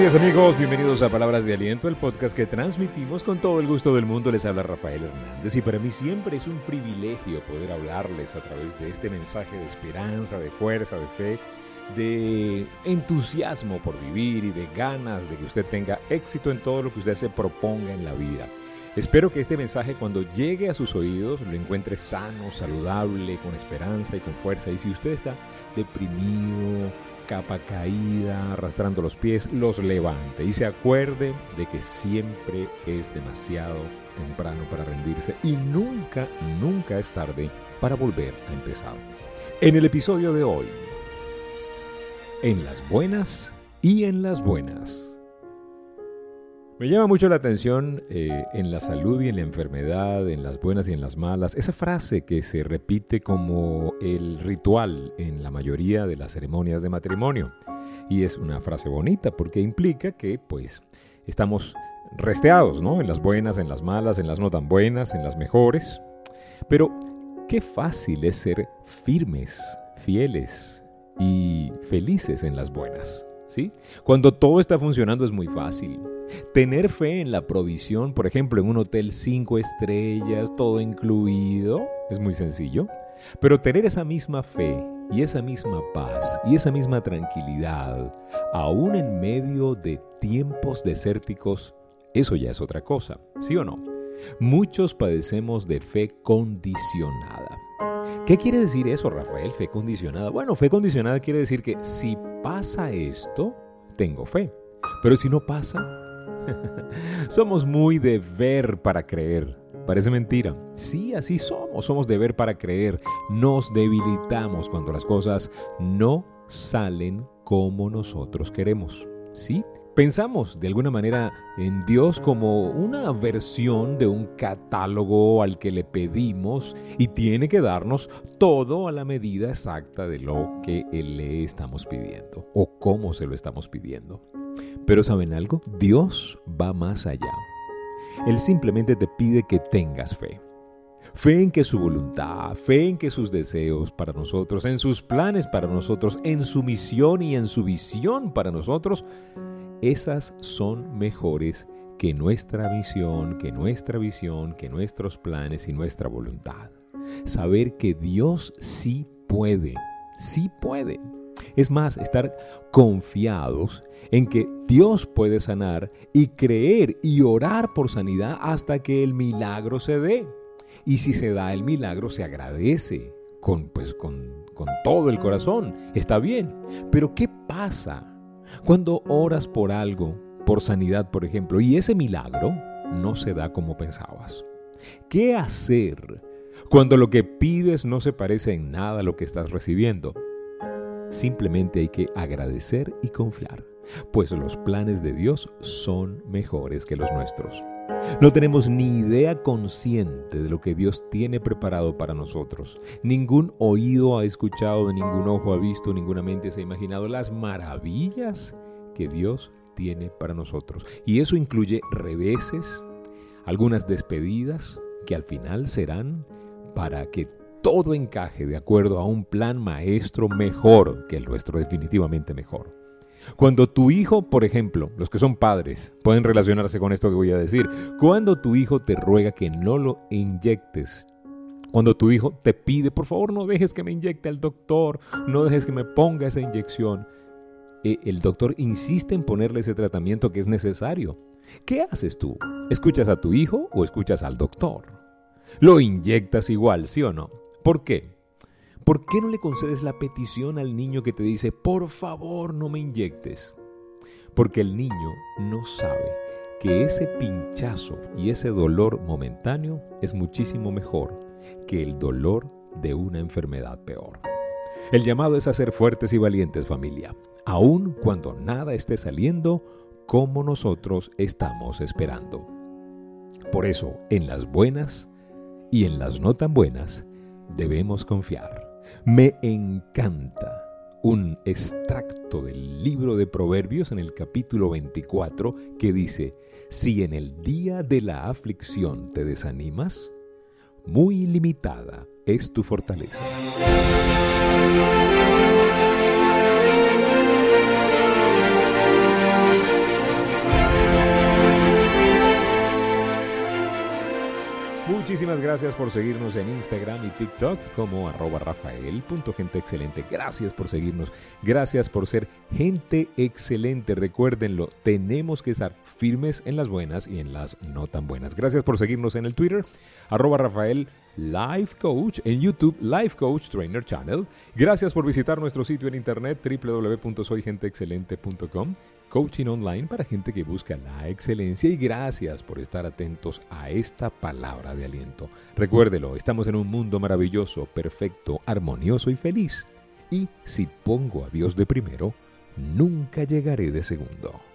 Amigos, bienvenidos a Palabras de Aliento, el podcast que transmitimos con todo el gusto del mundo. Les habla Rafael Hernández y para mí siempre es un privilegio poder hablarles a través de este mensaje de esperanza, de fuerza, de fe, de entusiasmo por vivir y de ganas de que usted tenga éxito en todo lo que usted se proponga en la vida. Espero que este mensaje cuando llegue a sus oídos lo encuentre sano, saludable, con esperanza y con fuerza. Y si usted está deprimido, capa caída, arrastrando los pies, los levante y se acuerde de que siempre es demasiado temprano para rendirse y nunca, nunca es tarde para volver a empezar. En el episodio de hoy, en las buenas y en las buenas. Me llama mucho la atención eh, en la salud y en la enfermedad, en las buenas y en las malas, esa frase que se repite como el ritual en la mayoría de las ceremonias de matrimonio. Y es una frase bonita porque implica que pues estamos resteados, ¿no? En las buenas, en las malas, en las no tan buenas, en las mejores. Pero qué fácil es ser firmes, fieles y felices en las buenas. ¿Sí? Cuando todo está funcionando es muy fácil. Tener fe en la provisión, por ejemplo, en un hotel cinco estrellas, todo incluido, es muy sencillo. Pero tener esa misma fe y esa misma paz y esa misma tranquilidad, aún en medio de tiempos desérticos, eso ya es otra cosa, ¿sí o no? Muchos padecemos de fe condicionada. ¿Qué quiere decir eso, Rafael? Fe condicionada. Bueno, fe condicionada quiere decir que si pasa esto, tengo fe. Pero si no pasa, somos muy de ver para creer. Parece mentira. Sí, así somos. Somos de ver para creer. Nos debilitamos cuando las cosas no salen como nosotros queremos. ¿Sí? Pensamos de alguna manera en Dios como una versión de un catálogo al que le pedimos y tiene que darnos todo a la medida exacta de lo que le estamos pidiendo o cómo se lo estamos pidiendo. Pero ¿saben algo? Dios va más allá. Él simplemente te pide que tengas fe. Fe en que su voluntad, fe en que sus deseos para nosotros, en sus planes para nosotros, en su misión y en su visión para nosotros, esas son mejores que nuestra misión, que nuestra visión, que nuestros planes y nuestra voluntad. Saber que Dios sí puede, sí puede. Es más, estar confiados en que Dios puede sanar y creer y orar por sanidad hasta que el milagro se dé. Y si se da el milagro, se agradece con, pues, con, con todo el corazón. Está bien. Pero ¿qué pasa cuando oras por algo, por sanidad, por ejemplo, y ese milagro no se da como pensabas? ¿Qué hacer cuando lo que pides no se parece en nada a lo que estás recibiendo? Simplemente hay que agradecer y confiar, pues los planes de Dios son mejores que los nuestros. No tenemos ni idea consciente de lo que Dios tiene preparado para nosotros. Ningún oído ha escuchado, ningún ojo ha visto, ninguna mente se ha imaginado las maravillas que Dios tiene para nosotros. Y eso incluye reveses, algunas despedidas que al final serán para que todo encaje de acuerdo a un plan maestro mejor que el nuestro, definitivamente mejor. Cuando tu hijo, por ejemplo, los que son padres, pueden relacionarse con esto que voy a decir, cuando tu hijo te ruega que no lo inyectes, cuando tu hijo te pide, por favor, no dejes que me inyecte el doctor, no dejes que me ponga esa inyección, eh, el doctor insiste en ponerle ese tratamiento que es necesario. ¿Qué haces tú? ¿Escuchas a tu hijo o escuchas al doctor? Lo inyectas igual, ¿sí o no? ¿Por qué? ¿Por qué no le concedes la petición al niño que te dice, por favor no me inyectes? Porque el niño no sabe que ese pinchazo y ese dolor momentáneo es muchísimo mejor que el dolor de una enfermedad peor. El llamado es a ser fuertes y valientes familia, aun cuando nada esté saliendo como nosotros estamos esperando. Por eso, en las buenas y en las no tan buenas, debemos confiar. Me encanta un extracto del libro de Proverbios en el capítulo 24 que dice, si en el día de la aflicción te desanimas, muy limitada es tu fortaleza. Gracias por seguirnos en Instagram y TikTok como arroba rafael.genteexcelente. Gracias por seguirnos. Gracias por ser gente excelente. Recuérdenlo, tenemos que estar firmes en las buenas y en las no tan buenas. Gracias por seguirnos en el Twitter, arroba Rafael Life Coach, en YouTube Life Coach Trainer Channel. Gracias por visitar nuestro sitio en internet www.soygenteexcelente.com coaching online para gente que busca la excelencia y gracias por estar atentos a esta palabra de aliento. Recuérdelo, estamos en un mundo maravilloso, perfecto, armonioso y feliz. Y si pongo a Dios de primero, nunca llegaré de segundo.